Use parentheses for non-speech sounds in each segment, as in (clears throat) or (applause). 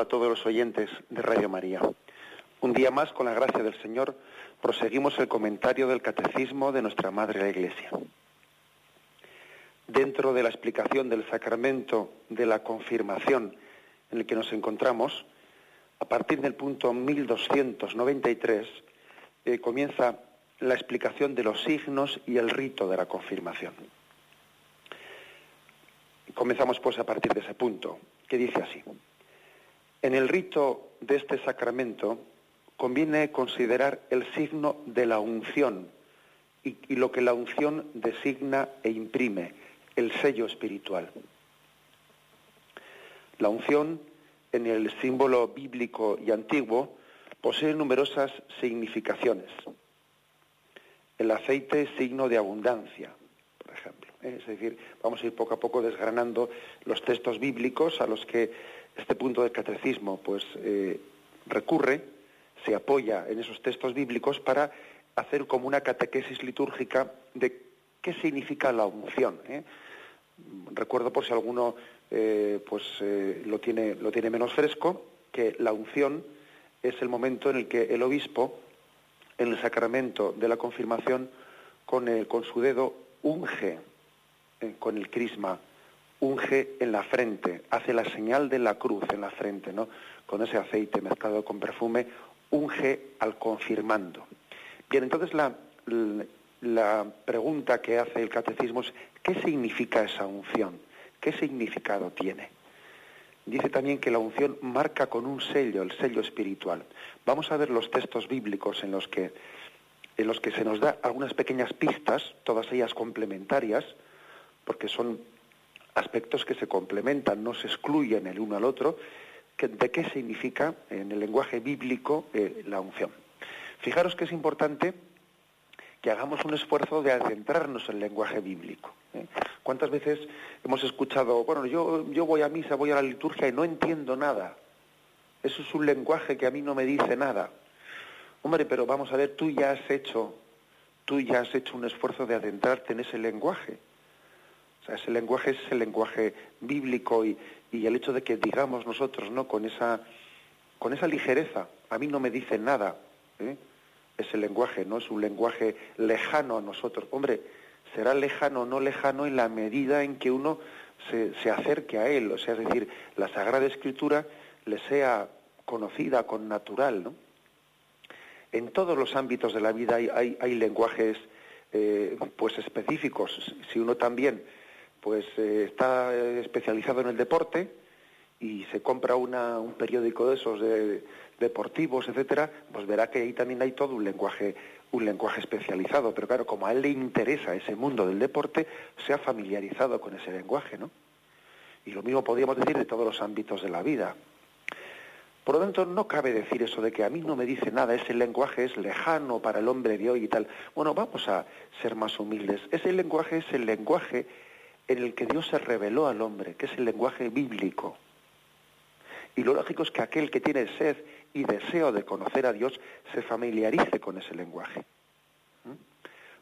A todos los oyentes de Radio María. Un día más, con la gracia del Señor, proseguimos el comentario del Catecismo de nuestra Madre la Iglesia. Dentro de la explicación del sacramento de la confirmación en el que nos encontramos, a partir del punto 1293, eh, comienza la explicación de los signos y el rito de la confirmación. Comenzamos pues a partir de ese punto, que dice así. En el rito de este sacramento conviene considerar el signo de la unción y, lo que la unción designa e imprime, el sello espiritual. La unción, en el símbolo bíblico y antiguo, posee numerosas significaciones. El aceite es signo de abundancia, por ejemplo. ¿eh? Es decir, vamos a ir poco a poco desgranando los textos bíblicos a los que este punto del catecismo pues eh, recurre, se apoya en esos textos bíblicos para hacer como una catequesis litúrgica de qué significa la unción. ¿eh? Recuerdo por si alguno eh, pues lo tiene lo tiene menos fresco que la unción es el momento en el que el obispo en el sacramento de la confirmación con, el, con su dedo unge con el crisma unge en la frente, hace la señal de la cruz en la frente, ¿no? Con ese aceite mezclado con perfume, unge al confirmando. Bien, entonces la, la pregunta que hace el catecismo es, ¿qué significa esa unción? ¿Qué significado tiene? Dice también que la unción marca con un sello, el sello espiritual. Vamos a ver los textos bíblicos en los que, en los que se nos da algunas pequeñas pistas, todas ellas complementarias, porque son aspectos que se complementan, no se excluyen el uno al otro, de qué significa en el lenguaje bíblico eh, la unción. Fijaros que es importante que hagamos un esfuerzo de adentrarnos en el lenguaje bíblico. ¿eh? ¿Cuántas veces hemos escuchado, bueno, yo, yo voy a misa, voy a la liturgia y no entiendo nada? Eso es un lenguaje que a mí no me dice nada. Hombre, pero vamos a ver, tú ya has hecho, tú ya has hecho un esfuerzo de adentrarte en ese lenguaje ese lenguaje es el lenguaje bíblico y, el hecho de que digamos nosotros, ¿no? Con esa, con esa ligereza, a mí no me dice nada, ¿eh? ese lenguaje, ¿no? Es un lenguaje lejano a nosotros. Hombre, será lejano o no lejano en la medida en que uno se, se, acerque a él, o sea, es decir, la Sagrada Escritura le sea conocida con natural, ¿no? En todos los ámbitos de la vida hay, hay, lenguajes eh, pues específicos. Si uno también pues eh, está especializado en el deporte y se compra un periódico de esos de, deportivos, etcétera, pues verá que ahí también hay todo un lenguaje, un lenguaje especializado. Pero claro, como a él le interesa ese mundo del deporte, se ha familiarizado con ese lenguaje, ¿no? Y lo mismo podríamos decir de todos los ámbitos de la vida. Por lo tanto, no cabe decir eso de que a mí no me dice nada, ese lenguaje es lejano para el hombre de hoy y tal. Bueno, vamos a ser más humildes. Ese lenguaje es el lenguaje en el que Dios se reveló al hombre, que es el lenguaje bíblico. Y lo lógico es que aquel que tiene sed y deseo de conocer a Dios se familiarice con ese lenguaje. ¿Mm?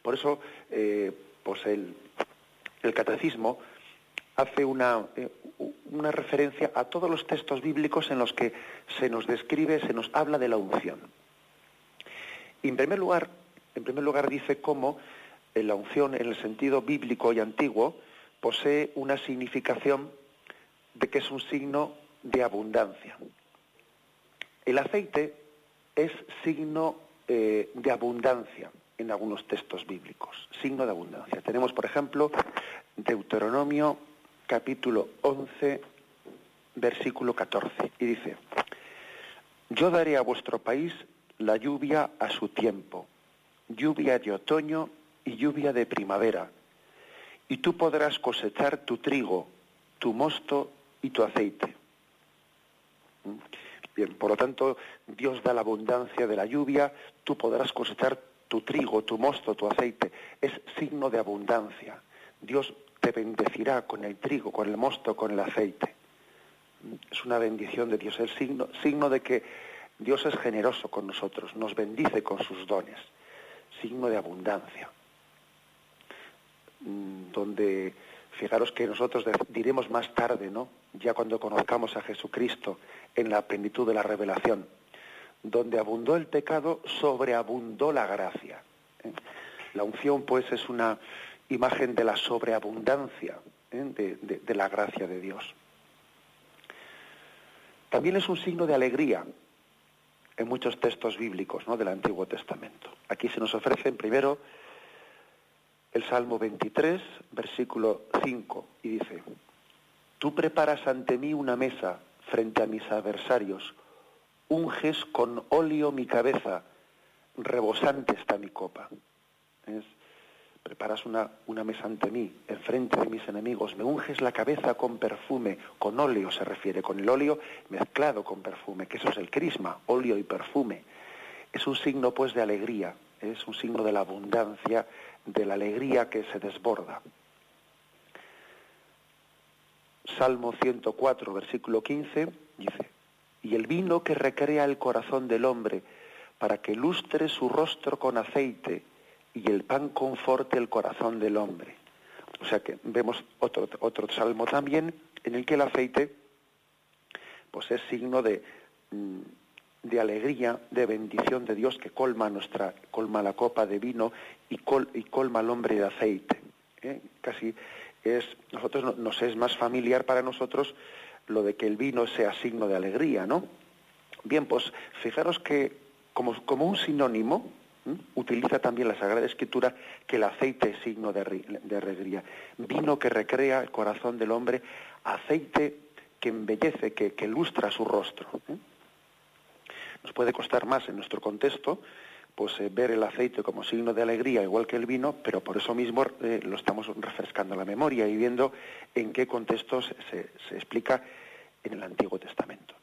Por eso, eh, pues el, catecismo hace una, eh, una referencia a todos los textos bíblicos en los que se nos describe, se nos habla de la unción. Y en primer lugar, en primer lugar dice cómo la unción en el sentido bíblico y antiguo posee una significación de que es un signo de abundancia. El aceite es signo eh, de abundancia en algunos textos bíblicos, signo de abundancia. Tenemos, por ejemplo, Deuteronomio capítulo 11, versículo 14, y dice, Yo daré a vuestro país la lluvia a su tiempo, lluvia de otoño y lluvia de primavera, y tú podrás cosechar tu trigo, tu mosto y tu aceite. ¿Mm? Bien, por lo tanto, Dios da la abundancia de la lluvia, tú podrás cosechar tu trigo, tu mosto, tu aceite. Es signo de abundancia. Dios te bendecirá con el trigo, con el mosto, con el aceite. Es una bendición de Dios, es signo, signo de que Dios es generoso con nosotros, nos bendice con sus dones, signo de abundancia. Mm, donde fijaros que nosotros diremos más tarde, ¿no? Ya cuando conozcamos a Jesucristo en la plenitud de la revelación, donde abundó el pecado, sobreabundó la gracia. ¿eh? La unción, pues, es una imagen de la sobreabundancia ¿eh? de, la gracia de Dios. También es un signo de alegría en muchos textos bíblicos ¿no? del Antiguo Testamento. Aquí se nos ofrecen primero el Salmo 23, versículo 5, y dice, Tú preparas ante mí una mesa frente a mis adversarios, unges con óleo mi cabeza, rebosante está mi copa. Preparas una, una mesa ante mí, enfrente de mis enemigos, me unges la cabeza con perfume, con óleo se refiere, con el óleo mezclado con perfume, que eso es el crisma, óleo y perfume. Es un signo pues de alegría, es un signo de la abundancia, de la alegría que se desborda. Salmo 104, versículo 15, dice, y el vino que recrea el corazón del hombre, para que lustre su rostro con aceite, y el pan conforte el corazón del hombre. O sea que vemos otro, otro salmo también en el que el aceite pues es signo de, mm, de alegría, de bendición de Dios que colma nuestra, colma la copa de vino y, y colma al hombre de aceite. ¿eh? Casi es, nosotros nos es más familiar para nosotros lo de que el vino sea signo de alegría, ¿no? Bien, pues fijaros que como, como un sinónimo utiliza también la Sagrada Escritura que el aceite es signo de, alegría. Vino que recrea el corazón del hombre, aceite que embellece, que, que lustra su rostro. ¿eh? Nos puede costar más en nuestro contexto pues eh, ver el aceite como signo de alegría, igual que el vino, pero por eso mismo eh, lo estamos refrescando la memoria y viendo en qué contexto se, explica en el Antiguo Testamento.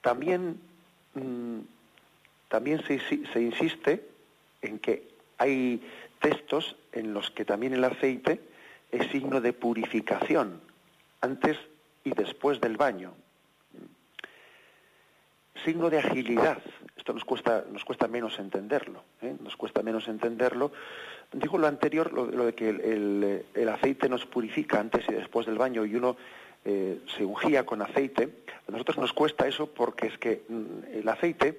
También, mm, también se, se insiste en que hay textos en los que también el aceite es signo de purificación antes y después del baño signo de agilidad. Esto nos cuesta, nos cuesta menos entenderlo. ¿eh? Nos cuesta menos entenderlo. Digo lo anterior, lo, de que el, aceite nos purifica antes y después del baño y uno eh, se ungía con aceite. A nosotros nos cuesta eso porque es que mm, el aceite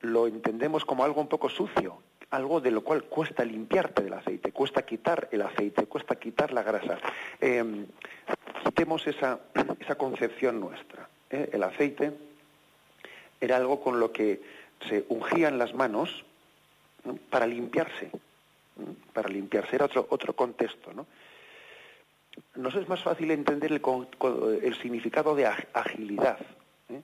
lo entendemos como algo un poco sucio, algo de lo cual cuesta limpiarte del aceite, cuesta quitar el aceite, cuesta quitar la grasa. Eh, quitemos esa, (clears throat) esa concepción nuestra. ¿eh? El aceite era algo con lo que se ungían las manos para limpiarse, para limpiarse, era otro, otro contexto. ¿no? Nos es más fácil entender el, significado de agilidad. ¿eh?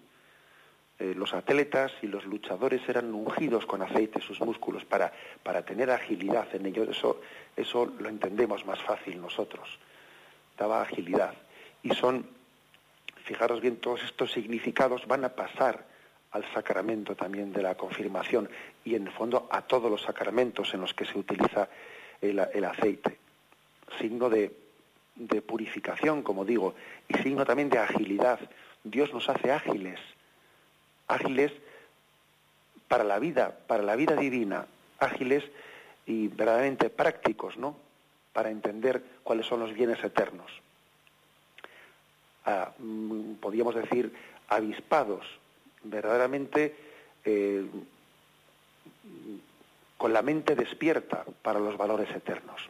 Eh, los atletas y los luchadores eran ungidos con aceite sus músculos para, para tener agilidad en ellos. Eso, eso lo entendemos más fácil nosotros. Daba agilidad. Y son, fijaros bien, todos estos significados van a pasar al sacramento también de la confirmación y en el fondo a todos los sacramentos en los que se utiliza el, aceite. Signo de, purificación, como digo, y signo también de agilidad. Dios nos hace ágiles, ágiles para la vida, para la vida divina, ágiles y verdaderamente prácticos, ¿no? Para entender cuáles son los bienes eternos. Ah, mm, podríamos decir avispados verdaderamente eh, con la mente despierta para los valores eternos.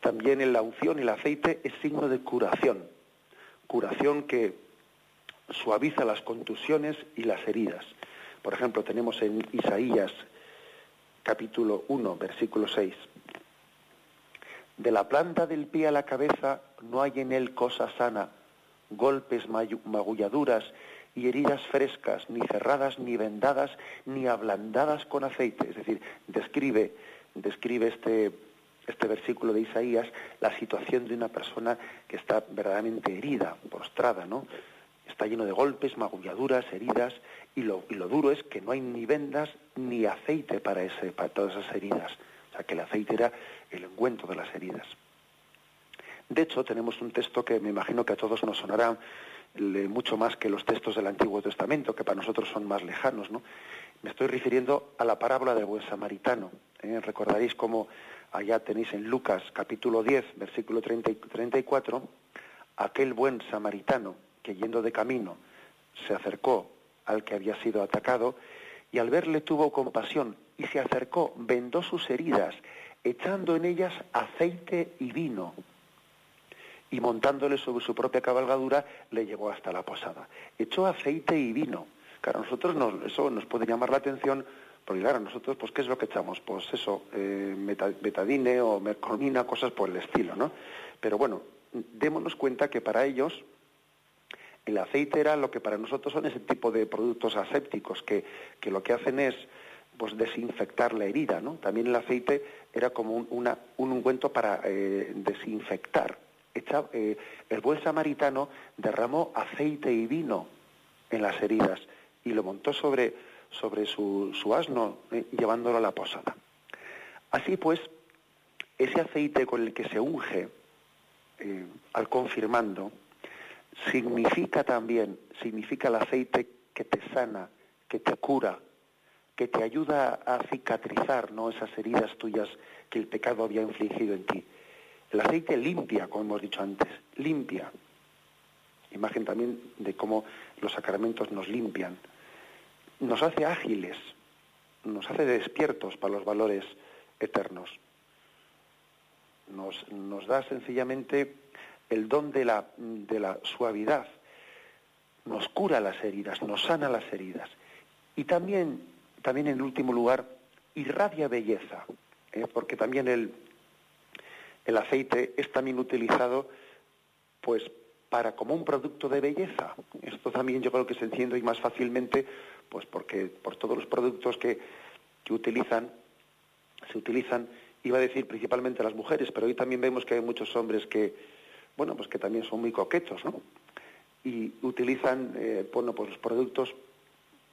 También en la unción el aceite es signo de curación, curación que suaviza las contusiones y las heridas. Por ejemplo, tenemos en Isaías capítulo 1, versículo 6. De la planta del pie a la cabeza no hay en él cosa sana, golpes, magulladuras y heridas frescas, ni cerradas, ni vendadas, ni ablandadas con aceite. Es decir, describe, describe este, este versículo de Isaías la situación de una persona que está verdaderamente herida, postrada, ¿no? Está lleno de golpes, magulladuras, heridas, y lo, y lo duro es que no hay ni vendas ni aceite para, ese, para todas esas heridas. O sea, que el aceite era el ungüento de las heridas. De hecho, tenemos un texto que me imagino que a todos nos sonará mucho más que los textos del Antiguo Testamento, que para nosotros son más lejanos. ¿no? Me estoy refiriendo a la parábola del buen samaritano. ¿eh? Recordaréis cómo allá tenéis en Lucas capítulo 10, versículo 30 y 34, aquel buen samaritano que yendo de camino se acercó al que había sido atacado y al verle tuvo compasión y se acercó, vendó sus heridas, echando en ellas aceite y vino y montándole sobre su propia cabalgadura le llevó hasta la posada. Echó aceite y vino. Claro, a nosotros nos, eso nos puede llamar la atención, porque claro, nosotros, pues, ¿qué es lo que echamos? Pues eso, eh, betadine o mercolina, cosas por el estilo, ¿no? Pero bueno, démonos cuenta que para ellos el aceite era lo que para nosotros son ese tipo de productos asépticos, que, que lo que hacen es pues desinfectar la herida, ¿no? También el aceite era como un, una, un ungüento para eh, desinfectar eh, el buen samaritano derramó aceite y vino en las heridas y lo montó sobre, sobre su, asno, eh, llevándolo a la posada. Así pues, ese aceite con el que se unge eh, al confirmando, significa también, significa el aceite que te sana, que te cura, que te ayuda a cicatrizar ¿no? esas heridas tuyas que el pecado había infligido en ti. El aceite limpia, como hemos dicho antes, limpia. Imagen también de cómo los sacramentos nos limpian. Nos hace ágiles, nos hace despiertos para los valores eternos. Nos, da sencillamente el don de la, de la suavidad. Nos cura las heridas, nos sana las heridas. Y también, también en último lugar, irradia belleza, ¿eh? porque también el, el aceite es también utilizado pues para como un producto de belleza. Esto también yo creo que se entiende y más fácilmente pues porque por todos los productos que, que utilizan se utilizan iba a decir principalmente las mujeres, pero hoy también vemos que hay muchos hombres que bueno, pues que también son muy coquetos, ¿no? Y utilizan eh, bueno, pues los productos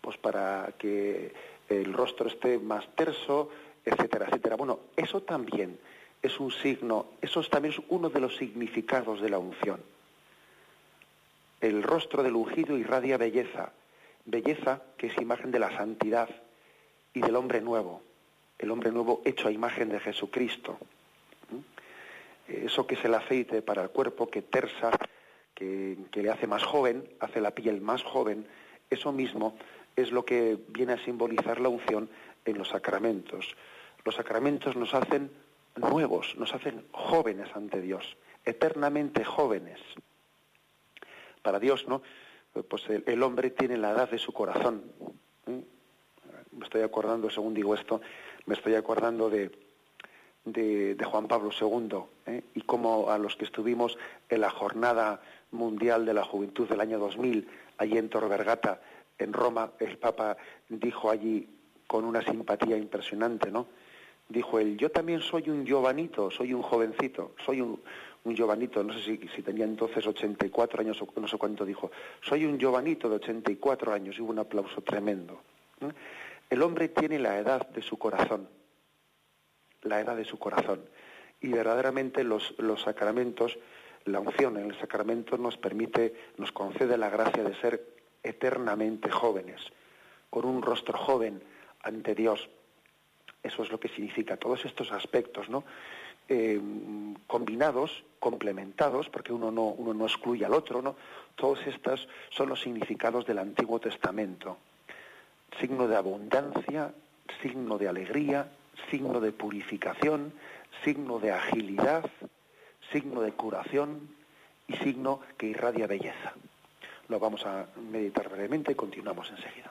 pues para que el rostro esté más terso, etcétera, etcétera. Bueno, eso también es un signo, eso también es uno de los significados de la unción. El rostro del ungido irradia belleza, belleza que es imagen de la santidad y del hombre nuevo, el hombre nuevo hecho a imagen de Jesucristo. Eso que es el aceite para el cuerpo, que tersa, que le hace más joven, hace la piel más joven, eso mismo es lo que viene a simbolizar la unción en los sacramentos. Los sacramentos nos hacen nuevos, nos hacen jóvenes ante Dios, eternamente jóvenes. Para Dios, ¿no? Pues el, hombre tiene la edad de su corazón. ¿eh? Me estoy acordando, según digo esto, me estoy acordando de, de, Juan Pablo II ¿eh? y cómo a los que estuvimos en la jornada mundial de la juventud del año 2000, allí en Tor Vergata, en Roma, el Papa dijo allí con una simpatía impresionante, ¿no? Dijo él, yo también soy un giovanito, soy un jovencito, soy un, un giovanito, no sé si, tenía entonces 84 años o no sé cuánto dijo, soy un giovanito de 84 años y hubo un aplauso tremendo. El hombre tiene la edad de su corazón, la edad de su corazón, y verdaderamente los, los sacramentos, la unción en el sacramento nos permite, nos concede la gracia de ser eternamente jóvenes, con un rostro joven ante Dios eso es lo que significa todos estos aspectos, ¿no? Eh, combinados, complementados, porque uno no, uno no excluye al otro, ¿no? Todos estos son los significados del Antiguo Testamento. Signo de abundancia, signo de alegría, signo de purificación, signo de agilidad, signo de curación y signo que irradia belleza. Lo vamos a meditar brevemente y continuamos enseguida.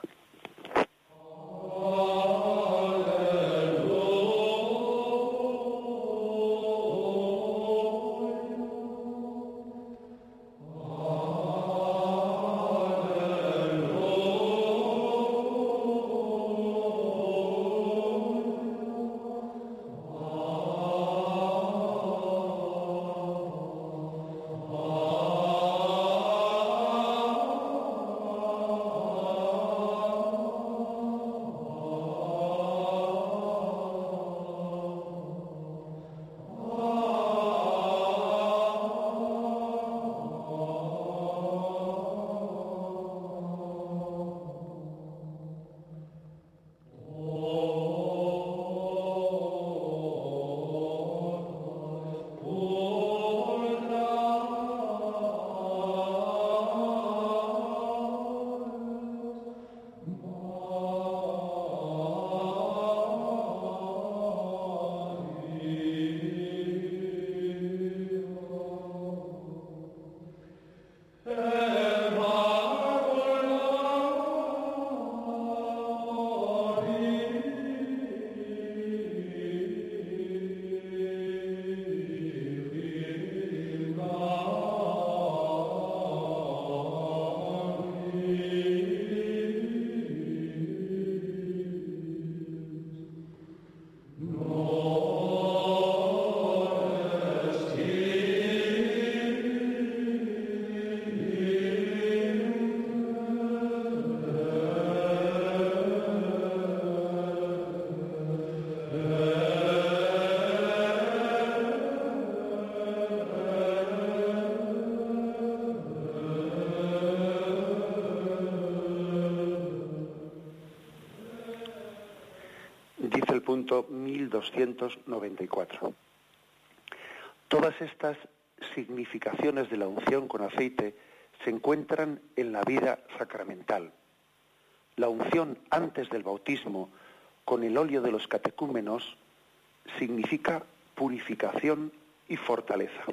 Punto 1294. Todas estas significaciones de la unción con aceite se encuentran en la vida sacramental. La unción antes del bautismo con el óleo de los catecúmenos significa purificación y fortaleza.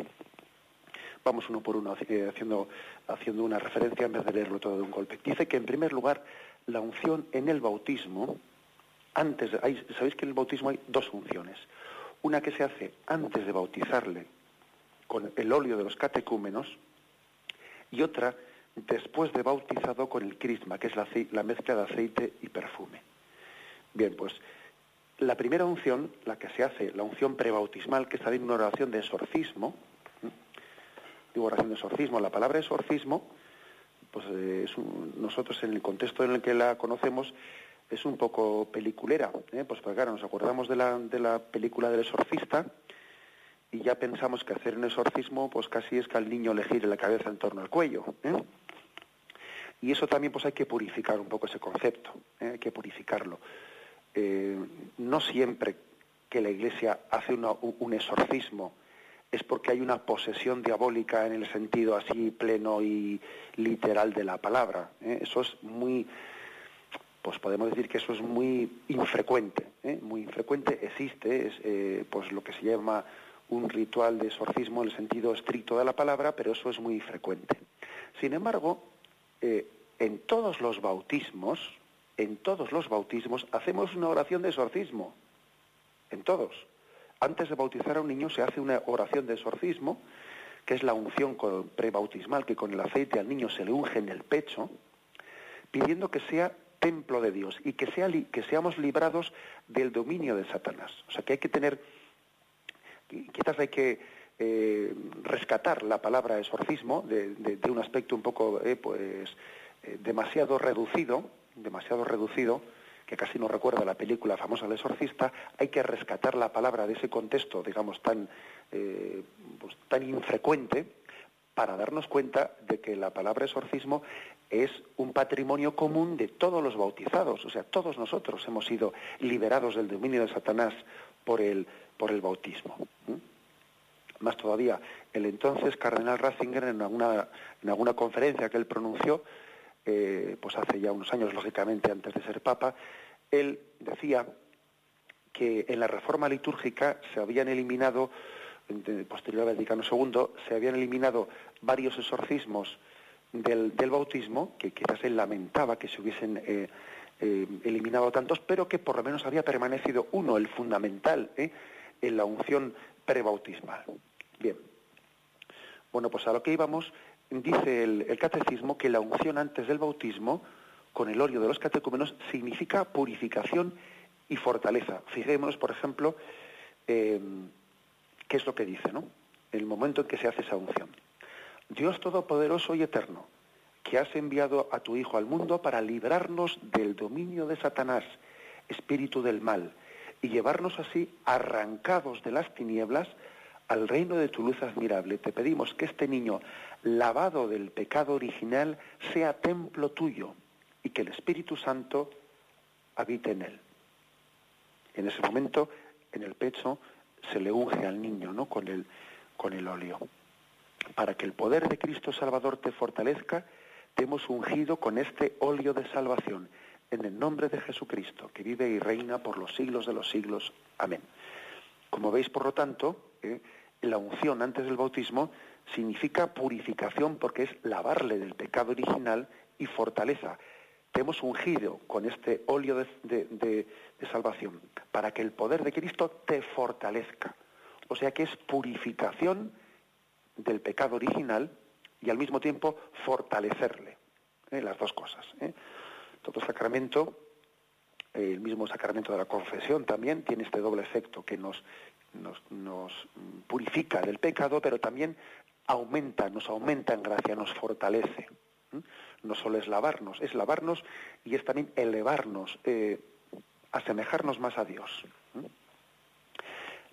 Vamos uno por uno haciendo, haciendo una referencia en vez de leerlo todo de un golpe. Dice que en primer lugar la unción en el bautismo, antes, sabéis que en el bautismo hay dos unciones. Una que se hace antes de bautizarle con el óleo de los catecúmenos y otra después de bautizado con el crisma, que es la, la mezcla de aceite y perfume. Bien, pues la primera unción, la que se hace, la unción prebautismal, que está en una oración de exorcismo, digo oración de exorcismo, la palabra exorcismo, pues eh, es nosotros en el contexto en el que la conocemos es un poco peliculera, ¿eh? pues, pues claro, nos acordamos de la, de la película del exorcista y ya pensamos que hacer un exorcismo pues casi es que al niño le gire la cabeza en torno al cuello. ¿eh? Y eso también pues hay que purificar un poco ese concepto, ¿eh? hay que purificarlo. Eh, no siempre que la Iglesia hace un exorcismo es porque hay una posesión diabólica en el sentido así pleno y literal de la palabra. ¿eh? Eso es muy, pues podemos decir que eso es muy infrecuente, ¿eh? muy infrecuente, existe, es pues lo que se llama un ritual de exorcismo en el sentido estricto de la palabra, pero eso es muy frecuente. Sin embargo, en todos los bautismos, en todos los bautismos hacemos una oración de exorcismo. En todos. Antes de bautizar a un niño se hace una oración de exorcismo, que es la unción prebautismal, que con el aceite al niño se le unge en el pecho, pidiendo que sea templo de Dios y que, sea, que seamos librados del dominio de Satanás. O sea que hay que tener, quizás hay que eh, rescatar la palabra exorcismo de, un aspecto un poco eh, pues, eh, demasiado reducido, demasiado reducido, que casi no recuerda la película famosa El exorcista, hay que rescatar la palabra de ese contexto, digamos, tan, pues, tan infrecuente, para darnos cuenta de que la palabra exorcismo es un patrimonio común de todos los bautizados, o sea, todos nosotros hemos sido liberados del dominio de Satanás por el, por el bautismo. Más todavía, el entonces cardenal Ratzinger, en alguna, en alguna conferencia que él pronunció, eh, pues hace ya unos años, lógicamente, antes de ser papa, él decía que en la reforma litúrgica se habían eliminado, posterior al Vaticano II, se habían eliminado varios exorcismos del, bautismo, que quizás él lamentaba que se hubiesen eh, eh, eliminado tantos, pero que por lo menos había permanecido uno, el fundamental, en la unción prebautismal. Bien. Bueno, pues a lo que íbamos dice el, catecismo que la unción antes del bautismo con el óleo de los catecúmenos significa purificación y fortaleza. Fijémonos, por ejemplo, em, qué es lo que dice, ¿no? El momento en que se hace esa unción. Dios Todopoderoso y Eterno, que has enviado a tu Hijo al mundo para librarnos del dominio de Satanás, espíritu del mal, y llevarnos así arrancados de las tinieblas al reino de tu luz admirable. Te pedimos que este niño, lavado del pecado original, sea templo tuyo y que el Espíritu Santo habite en él. En ese momento, en el pecho, se le unge al niño, ¿no? Con el, con el óleo. Para que el poder de Cristo Salvador te fortalezca, te hemos ungido con este óleo de salvación, en el nombre de Jesucristo, que vive y reina por los siglos de los siglos. Amén. Como veis, por lo tanto, ¿eh? la unción antes del bautismo significa purificación porque es lavarle del pecado original y fortaleza. Te hemos ungido con este óleo de, salvación para que el poder de Cristo te fortalezca. O sea que es purificación del pecado original y al mismo tiempo fortalecerle. ¿eh? Las dos cosas. ¿eh? Todo sacramento, el mismo sacramento de la confesión también tiene este doble efecto que nos, nos, purifica del pecado, pero también aumenta, nos aumenta en gracia, nos fortalece. No solo es lavarnos, es lavarnos y es también elevarnos, eh, asemejarnos más a Dios.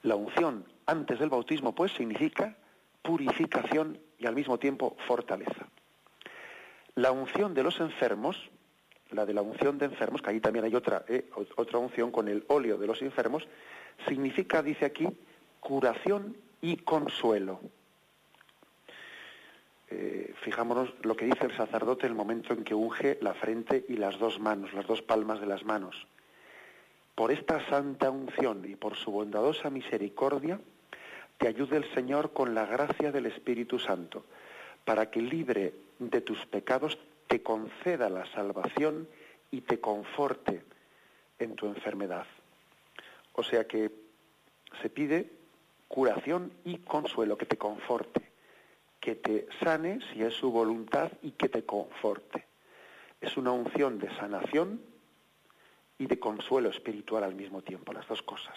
La unción antes del bautismo, pues, significa purificación y al mismo tiempo fortaleza. La unción de los enfermos la de la unción de enfermos, que ahí también hay otra, ¿eh? otra unción con el óleo de los enfermos, significa, dice aquí, curación y consuelo. Eh, fijámonos lo que dice el sacerdote en el momento en que unge la frente y las dos manos, las dos palmas de las manos. Por esta santa unción y por su bondadosa misericordia, te ayude el Señor con la gracia del Espíritu Santo, para que libre de tus pecados te conceda la salvación y te conforte en tu enfermedad. O sea que se pide curación y consuelo, que te conforte, que te sane si es su voluntad y que te conforte. Es una unción de sanación y de consuelo espiritual al mismo tiempo, las dos cosas,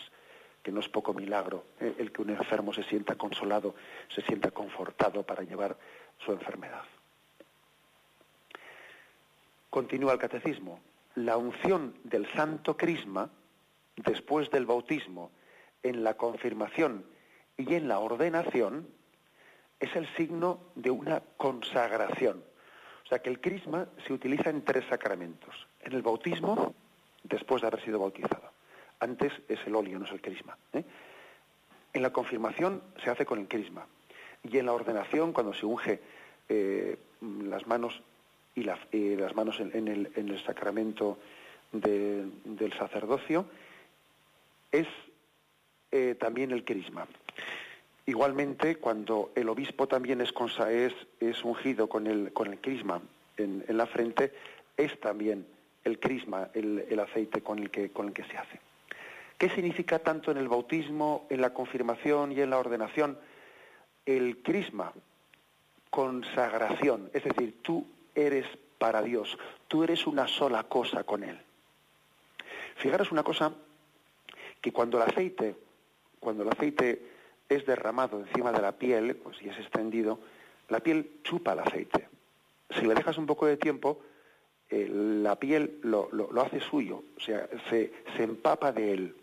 que no es poco milagro ¿eh? el que un enfermo se sienta consolado, se sienta confortado para llevar su enfermedad. Continúa el catecismo. La unción del santo crisma, después del bautismo, en la confirmación y en la ordenación es el signo de una consagración. O sea que el crisma se utiliza en tres sacramentos. En el bautismo, después de haber sido bautizado. Antes es el óleo, no es el crisma. ¿eh? En la confirmación se hace con el crisma. Y en la ordenación, cuando se unge eh, las manos y las manos en, el, sacramento del sacerdocio, es eh, también el crisma. Igualmente, cuando el obispo también es, es, ungido con el, con el crisma en, la frente, es también el crisma, el, aceite con el, que, con el que se hace. ¿Qué significa tanto en el bautismo, en la confirmación y en la ordenación? El crisma, consagración, es decir, tú eres para Dios, tú eres una sola cosa con Él. Fijaros una cosa, que cuando el aceite cuando el aceite es derramado encima de la piel, pues y es extendido, la piel chupa el aceite. Si le dejas un poco de tiempo, eh, la piel lo, hace suyo, o sea, se, empapa de él.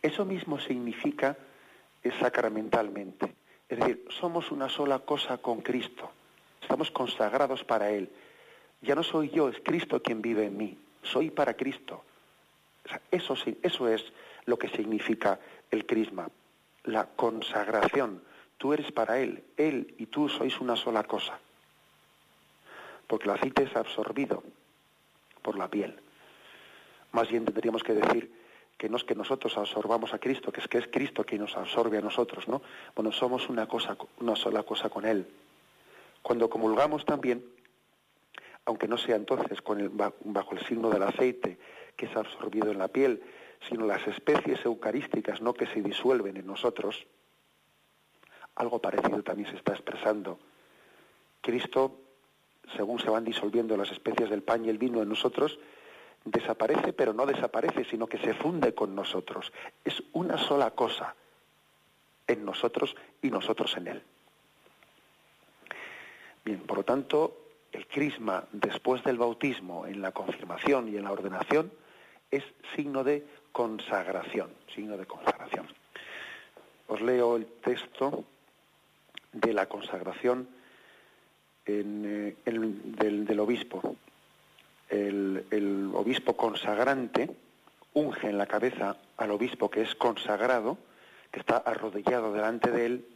Eso mismo significa sacramentalmente. Es decir, somos una sola cosa con Cristo. Estamos consagrados para Él. Ya no soy yo, es Cristo quien vive en mí. Soy para Cristo. eso, eso es lo que significa el crisma, la consagración. Tú eres para Él, Él y tú sois una sola cosa. Porque el aceite es absorbido por la piel. Más bien tendríamos que decir que no es que nosotros absorbamos a Cristo, que es que es Cristo quien nos absorbe a nosotros, ¿no? Bueno, somos una cosa, una sola cosa con Él. Cuando comulgamos también, aunque no sea entonces con el, bajo el signo del aceite que es absorbido en la piel, sino las especies eucarísticas no que se disuelven en nosotros, algo parecido también se está expresando. Cristo, según se van disolviendo las especies del pan y el vino en nosotros, desaparece, pero no desaparece, sino que se funde con nosotros. Es una sola cosa en nosotros y nosotros en Él. Bien, por lo tanto, el crisma después del bautismo, en la confirmación y en la ordenación, es signo de consagración, signo de consagración. Os leo el texto de la consagración eh, del, obispo. El, el obispo consagrante unge en la cabeza al obispo que es consagrado, que está arrodillado delante de él,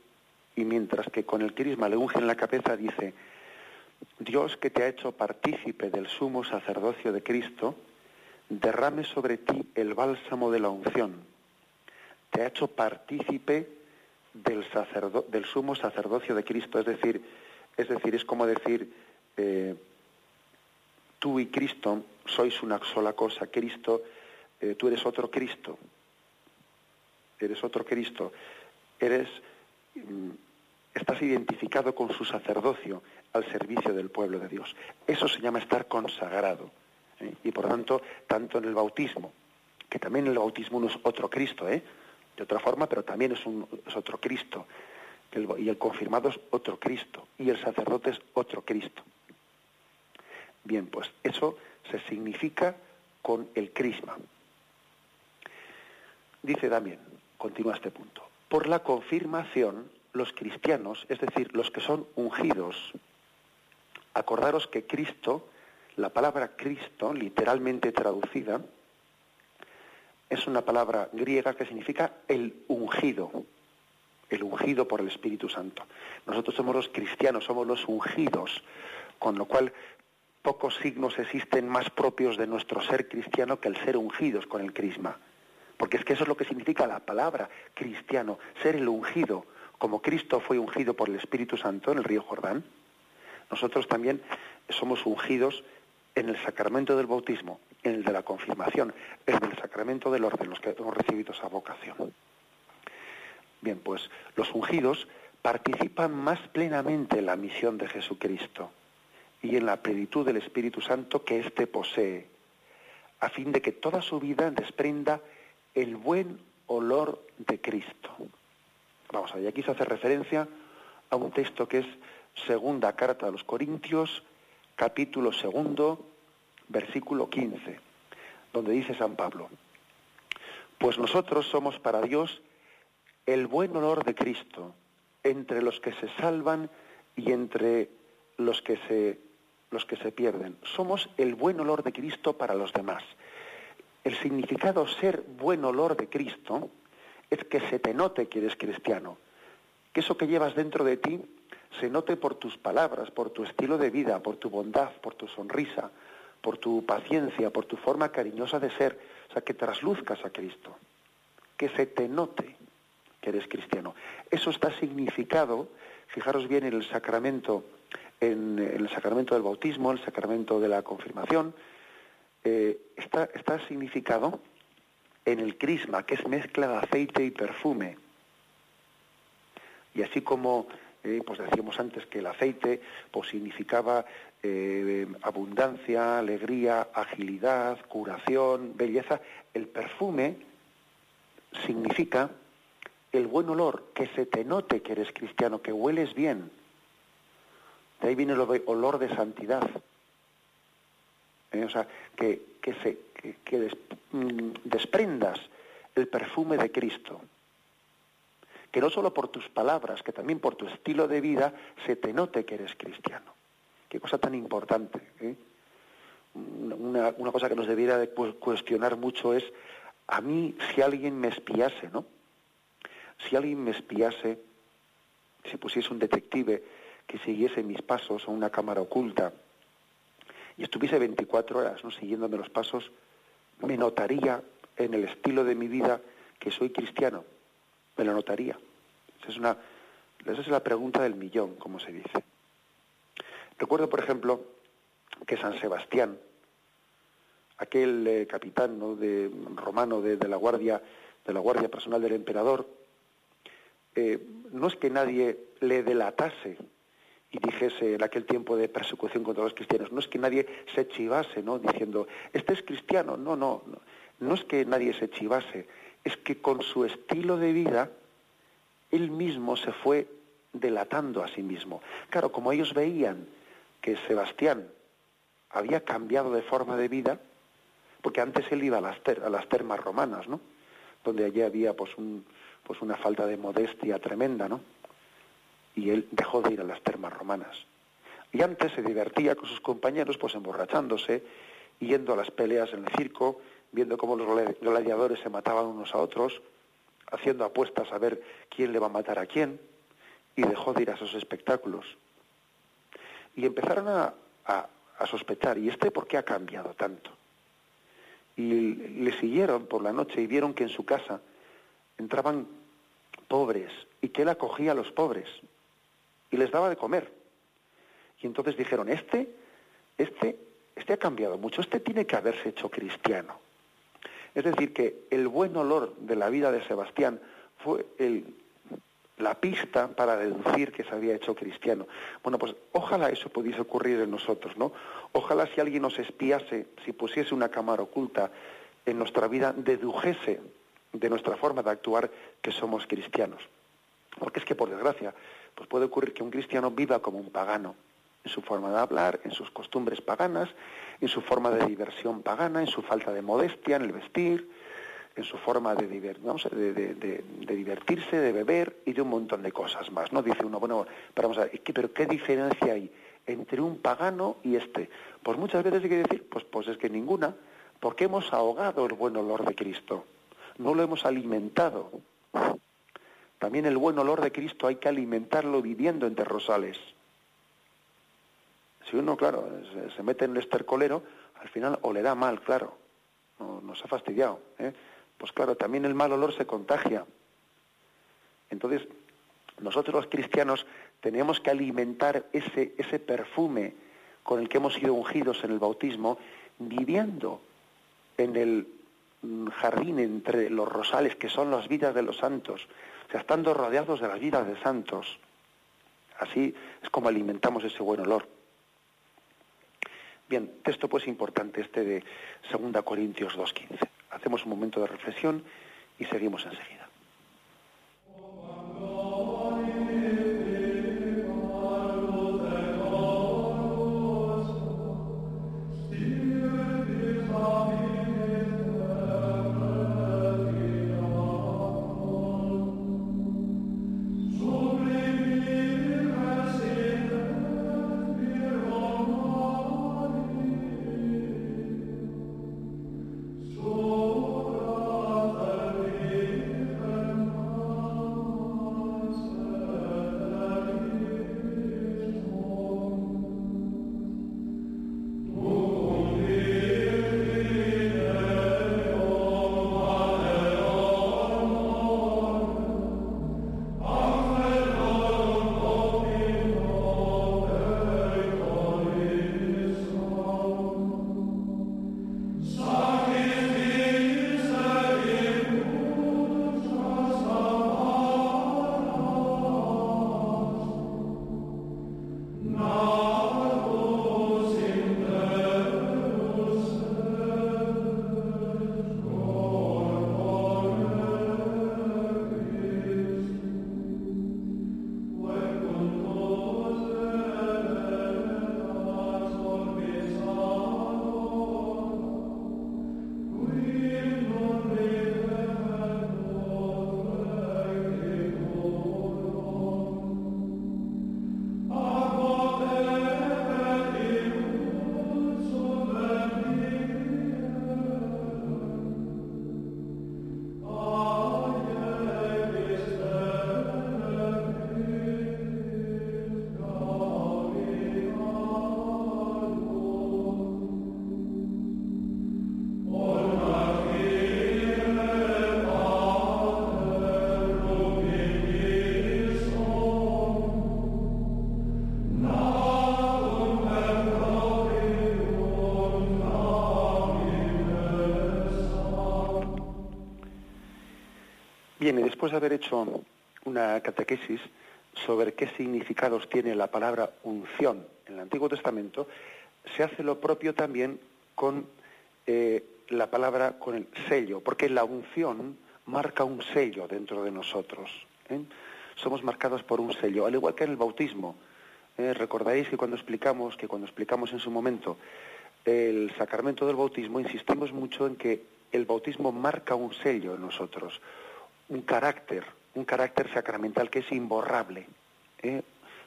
y mientras que con el crisma le unge en la cabeza, dice, Dios que te ha hecho partícipe del sumo sacerdocio de Cristo, derrame sobre ti el bálsamo de la unción. Te ha hecho partícipe del, sumo sacerdocio de Cristo. Es decir, es decir, es como decir, eh, tú y Cristo sois una sola cosa. Cristo, eh, tú eres otro Cristo. Eres otro Cristo. Eres, mm, estás identificado con su sacerdocio al servicio del pueblo de Dios. Eso se llama estar consagrado. Y por tanto, tanto en el bautismo, que también el bautismo no es otro Cristo, ¿eh? de otra forma, pero también es otro Cristo. y el confirmado es otro Cristo. Y el sacerdote es otro Cristo. Bien, pues eso se significa con el crisma. Dice también, continúa este punto, por la confirmación, los cristianos, es decir, los que son ungidos, acordaros que Cristo La palabra Cristo, literalmente traducida, es una palabra griega que significa el ungido, el ungido por el Espíritu Santo. Nosotros somos los cristianos, somos los ungidos, con lo cual pocos signos existen más propios de nuestro ser cristiano que el ser ungidos con el crisma. Porque es que eso es lo que significa la palabra cristiano, ser el ungido, como Cristo fue ungido por el Espíritu Santo en el río Jordán. Nosotros también somos ungidos en el sacramento del bautismo, en el de la confirmación, en el sacramento del orden, los que hemos recibido esa vocación. Bien, pues los ungidos participan más plenamente en la misión de Jesucristo y en la plenitud del Espíritu Santo que éste posee, a fin de que toda su vida desprenda el buen olor de Cristo. Vamos a ver, aquí se hace referencia a un texto que es segunda carta a los Corintios, capítulo segundo, versículo 15, donde dice San Pablo, pues nosotros somos para Dios el buen olor de Cristo entre los que se salvan y entre los que se, los que se pierden. Somos el buen olor de Cristo para los demás. El significado ser buen olor de Cristo es que se te note que eres cristiano, que eso que llevas dentro de ti se note por tus palabras, por tu estilo de vida, por tu bondad, por tu sonrisa, por tu paciencia, por tu forma cariñosa de ser, o sea, que trasluzcas a Cristo, que se te note que eres cristiano. Eso está significado, fijaros bien en el sacramento, en, el sacramento del bautismo, el sacramento de la confirmación, eh, está, está significado en el crisma, que es mezcla de aceite y perfume. Y así como eh, pues decíamos antes que el aceite pues significaba eh, abundancia, alegría, agilidad, curación, belleza, el perfume significa el buen olor, que se te note que eres cristiano, que hueles bien. De ahí viene el olor de santidad. ¿Eh? O sea, que, mm, desprendas el perfume de Cristo. Que no solo por tus palabras, que también por tu estilo de vida se te note que eres cristiano. Qué cosa tan importante. ¿eh? Una, cosa que nos debiera de cuestionar mucho es, a mí si alguien me espiase, ¿no? Si alguien me espiase, si pusiese un detective que siguiese mis pasos o una cámara oculta y estuviese 24 horas ¿no? siguiéndome los pasos, me notaría en el estilo de mi vida que soy cristiano. Me lo notaría. Esa es, una, la pregunta del millón, como se dice. Recuerdo, por ejemplo, que San Sebastián, aquel eh, capitán de, romano de, de, la guardia, de la guardia personal del emperador, eh, no es que nadie le delatase y dijese en aquel tiempo de persecución contra los cristianos, no es que nadie se chivase, ¿no? Diciendo, este es cristiano, no, no, no, no es que nadie se chivase, es que con su estilo de vida, él mismo se fue delatando a sí mismo. Claro, como ellos veían que Sebastián había cambiado de forma de vida, porque antes él iba a las, a las termas romanas, ¿no? Donde allí había pues un, pues una falta de modestia tremenda, ¿no? Y él dejó de ir a las termas romanas. Y antes se divertía con sus compañeros, pues emborrachándose, yendo a las peleas en el circo, viendo cómo los gladiadores se mataban unos a otros, haciendo apuestas a ver quién le va a matar a quién, y dejó de ir a esos espectáculos. Y empezaron a, a, sospechar, ¿y este por qué ha cambiado tanto? Y le siguieron por la noche y vieron que en su casa entraban pobres y que él acogía a los pobres y les daba de comer. Y entonces dijeron, este, este, este ha cambiado mucho, este tiene que haberse hecho cristiano. Es decir, que el buen olor de la vida de Sebastián fue la pista para deducir que se había hecho cristiano. Bueno, pues ojalá eso pudiese ocurrir en nosotros, ¿no? Ojalá si alguien nos espiase, si pusiese una cámara oculta en nuestra vida, dedujese de nuestra forma de actuar que somos cristianos. Porque es que, por desgracia, pues puede ocurrir que un cristiano viva como un pagano, en su forma de hablar, en sus costumbres paganas, en su forma de diversión pagana, en su falta de modestia, en el vestir, en su forma de, de, divertirse, de beber y de un montón de cosas más. ¿no? Dice uno, bueno, pero vamos a ver, ¿pero qué diferencia hay entre un pagano y este? Pues muchas veces hay que decir, pues, pues es que ninguna, porque hemos ahogado el buen olor de Cristo, no lo hemos alimentado. También el buen olor de Cristo hay que alimentarlo viviendo entre rosales. Si uno, claro, se, mete en el estercolero, al final o le da mal, claro, nos ha fastidiado. ¿eh? Pues claro, también el mal olor se contagia. Entonces, nosotros los cristianos tenemos que alimentar ese, ese perfume con el que hemos sido ungidos en el bautismo, viviendo en el mm, jardín entre los rosales, que son las vidas de los santos, o sea, estando rodeados de las vidas de santos. Así es como alimentamos ese buen olor. Bien, texto pues importante este de 2 Corintios 2.15. Hacemos un momento de reflexión y seguimos enseguida. Después de haber hecho una catequesis sobre qué significados tiene la palabra unción en el Antiguo Testamento, se hace lo propio también con eh, la palabra, con el sello, porque la unción marca un sello dentro de nosotros. ¿eh? Somos marcados por un sello, al igual que en el bautismo. ¿eh? Recordaréis que cuando explicamos, que cuando explicamos en su momento el sacramento del bautismo, insistimos mucho en que el bautismo marca un sello en nosotros un carácter, un carácter sacramental que es imborrable, ¿eh?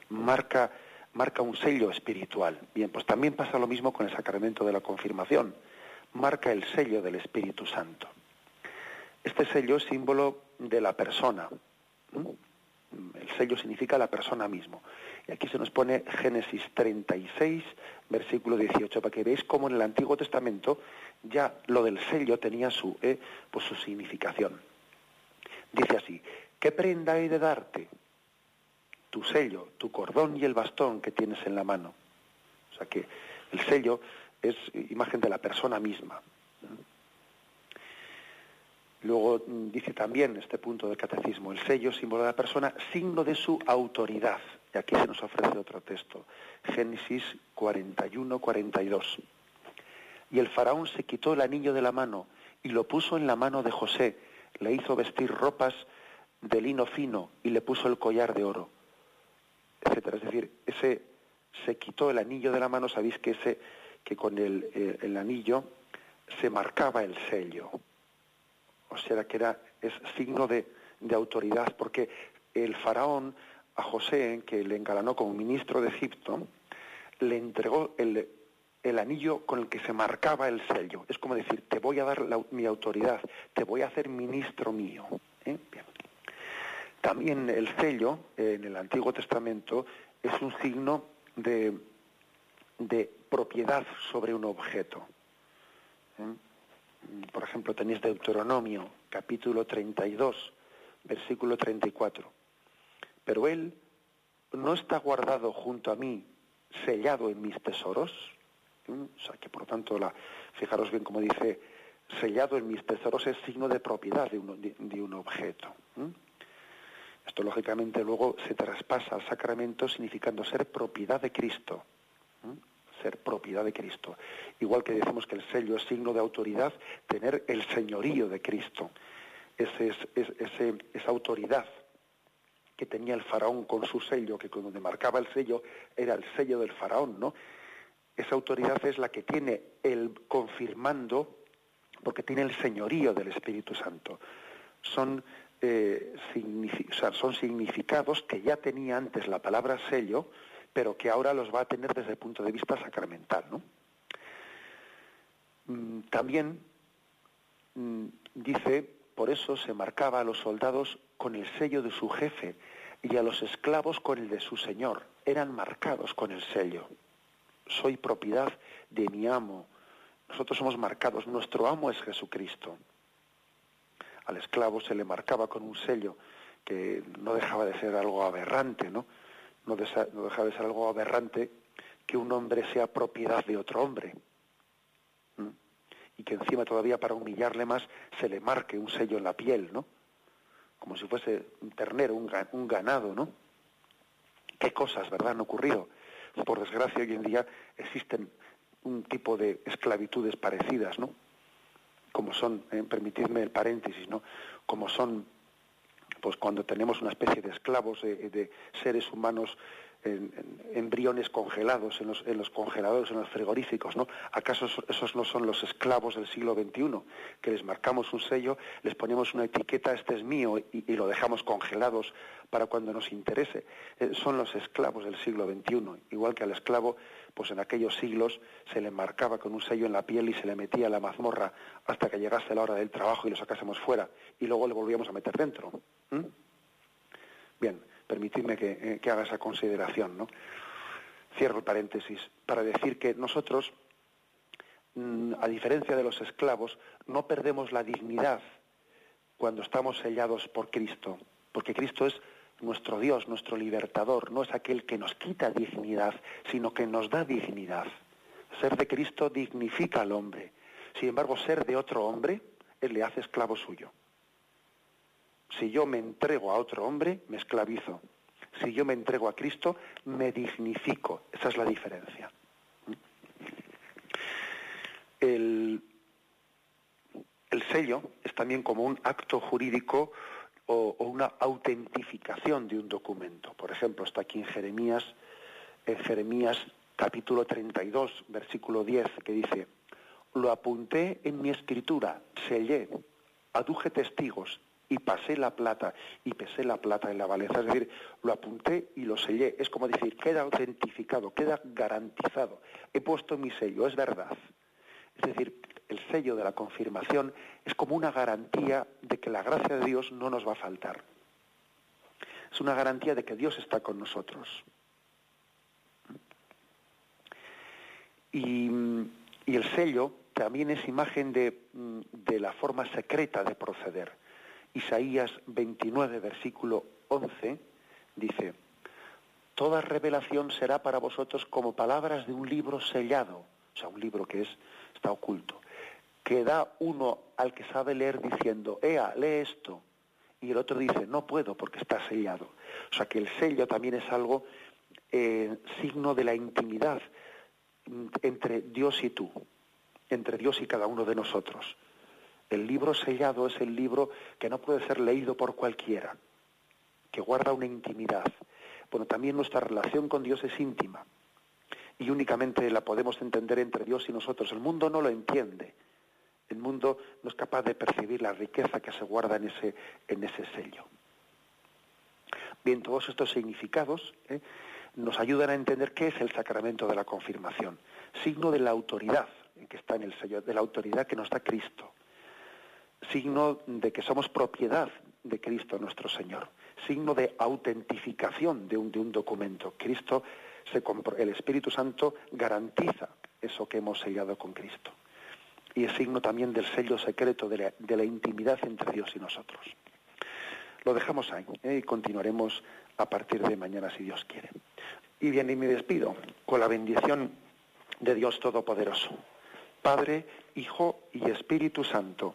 marca, marca un sello espiritual. Bien, pues también pasa lo mismo con el sacramento de la confirmación, marca el sello del Espíritu Santo. Este sello es símbolo de la persona. El sello significa la persona mismo. Y aquí se nos pone Génesis 36, versículo 18, para que veáis cómo en el Antiguo Testamento ya lo del sello tenía su, ¿eh? pues su significación. Dice así, ¿qué prenda he de darte? Tu sello, tu cordón y el bastón que tienes en la mano. O sea que el sello es imagen de la persona misma. Luego dice también este punto del catecismo, el sello, símbolo de la persona, signo de su autoridad. Y aquí se nos ofrece otro texto, Génesis 41, 42. Y el faraón se quitó el anillo de la mano y lo puso en la mano de José, le hizo vestir ropas de lino fino y le puso el collar de oro, etcétera. Es decir, ese se quitó el anillo de la mano, sabéis que ese que con el, eh, anillo se marcaba el sello. O O sea que era, es signo de, de autoridad, porque el faraón a José, que le engalanó como ministro de Egipto, le entregó el, el anillo con el que se marcaba el sello. Es como decir, te voy a dar mi autoridad, te voy a hacer ministro mío. ¿eh? También el sello en el Antiguo Testamento es un signo de, de propiedad sobre un objeto. ¿eh? Por ejemplo, tenéis Deuteronomio, capítulo 32, versículo 34. Pero él no está guardado junto a mí, sellado en mis tesoros. O sea, que por tanto, la, fijaros bien como dice, sellado en mis tesoros es signo de propiedad de un, de, un objeto. Esto lógicamente luego se traspasa al sacramento significando ser propiedad de Cristo. Ser propiedad de Cristo. Igual que decimos que el sello es signo de autoridad, tener el señorío de Cristo. Ese, es, ese, esa autoridad que tenía el faraón con su sello, que cuando marcaba el sello era el sello del faraón, ¿no? Esa autoridad es la que tiene el confirmando, porque tiene el señorío del Espíritu Santo. Son, eh, son significados que ya tenía antes la palabra sello, pero que ahora los va a tener desde el punto de vista sacramental, ¿no? Mm, también mm, dice, por eso se marcaba a los soldados con el sello de su jefe y a los esclavos con el de su señor. Eran marcados con el sello. Soy propiedad de mi amo. Nosotros somos marcados. Nuestro amo es Jesucristo. Al esclavo se le marcaba con un sello que no dejaba de ser algo aberrante, ¿no? No, dejaba de ser algo aberrante que un hombre sea propiedad de otro hombre. Y que encima todavía para humillarle más se le marque un sello en la piel, ¿no? como si fuese un ternero, un, ganado, ¿no? ¿Qué cosas, verdad, han ocurrido? Por desgracia, hoy en día existen un tipo de esclavitudes parecidas, ¿no? Como son, eh, permitidme el paréntesis, ¿no? Como son, pues cuando tenemos una especie de esclavos, de seres humanos en, embriones congelados en los, en los, congeladores, en los frigoríficos, ¿no? ¿Acaso esos no son los esclavos del siglo XXI? Que les marcamos un sello, les ponemos una etiqueta, este es mío, y, lo dejamos congelados para cuando nos interese. Eh, son los esclavos del siglo XXI. Igual que al esclavo, pues en aquellos siglos se le marcaba con un sello en la piel y se le metía a la mazmorra hasta que llegase la hora del trabajo y lo sacásemos fuera, y luego le volvíamos a meter dentro. Bien permitidme eh, que, haga esa consideración. ¿no? Cierro el paréntesis para decir que nosotros, mm, a diferencia de los esclavos, no perdemos la dignidad cuando estamos sellados por Cristo, porque Cristo es nuestro Dios, nuestro libertador, no es aquel que nos quita dignidad, sino que nos da dignidad. Ser de Cristo dignifica al hombre. Sin embargo, ser de otro hombre, Él le hace esclavo suyo. Si yo me entrego a otro hombre, me esclavizo. Si yo me entrego a Cristo, me dignifico. Esa es la diferencia. El, sello es también como un acto jurídico o, una autentificación de un documento. Por ejemplo, está aquí en Jeremías, en Jeremías capítulo 32, versículo 10, que dice, lo apunté en mi escritura, sellé, aduje testigos, y pasé la plata y pesé la plata en la balanza, es decir, lo apunté y lo sellé. Es como decir, queda autentificado, queda garantizado. He puesto mi sello, es verdad. Es decir, el sello de la confirmación es como una garantía de que la gracia de Dios no nos va a faltar. Es una garantía de que Dios está con nosotros. Y, y el sello también es imagen de, de la forma secreta de proceder Isaías 29, versículo 11, dice, Toda revelación será para vosotros como palabras de un libro sellado, o sea, un libro que es, está oculto, que da uno al que sabe leer diciendo, Ea, lee esto, y el otro dice, no puedo porque está sellado. O sea, que el sello también es algo eh, signo de la intimidad entre Dios y tú, entre Dios y cada uno de nosotros. El libro sellado es el libro que no puede ser leído por cualquiera, que guarda una intimidad. Bueno, también nuestra relación con Dios es íntima y únicamente la podemos entender entre Dios y nosotros. El mundo no lo entiende. El mundo no es capaz de percibir la riqueza que se guarda en ese, en ese sello. Bien, todos estos significados ¿eh? nos ayudan a entender qué es el sacramento de la confirmación, signo de la autoridad que está en el sello, de la autoridad que nos da Cristo, signo de que somos propiedad de Cristo nuestro Señor, signo de autentificación de un, documento. Cristo, se, el Espíritu Santo garantiza eso que hemos sellado con Cristo. Y es signo también del sello secreto de la, intimidad entre Dios y nosotros. Lo dejamos ahí ¿eh? y continuaremos a partir de mañana si Dios quiere. Y bien, y me despido con la bendición de Dios Todopoderoso. Padre, Hijo y Espíritu Santo,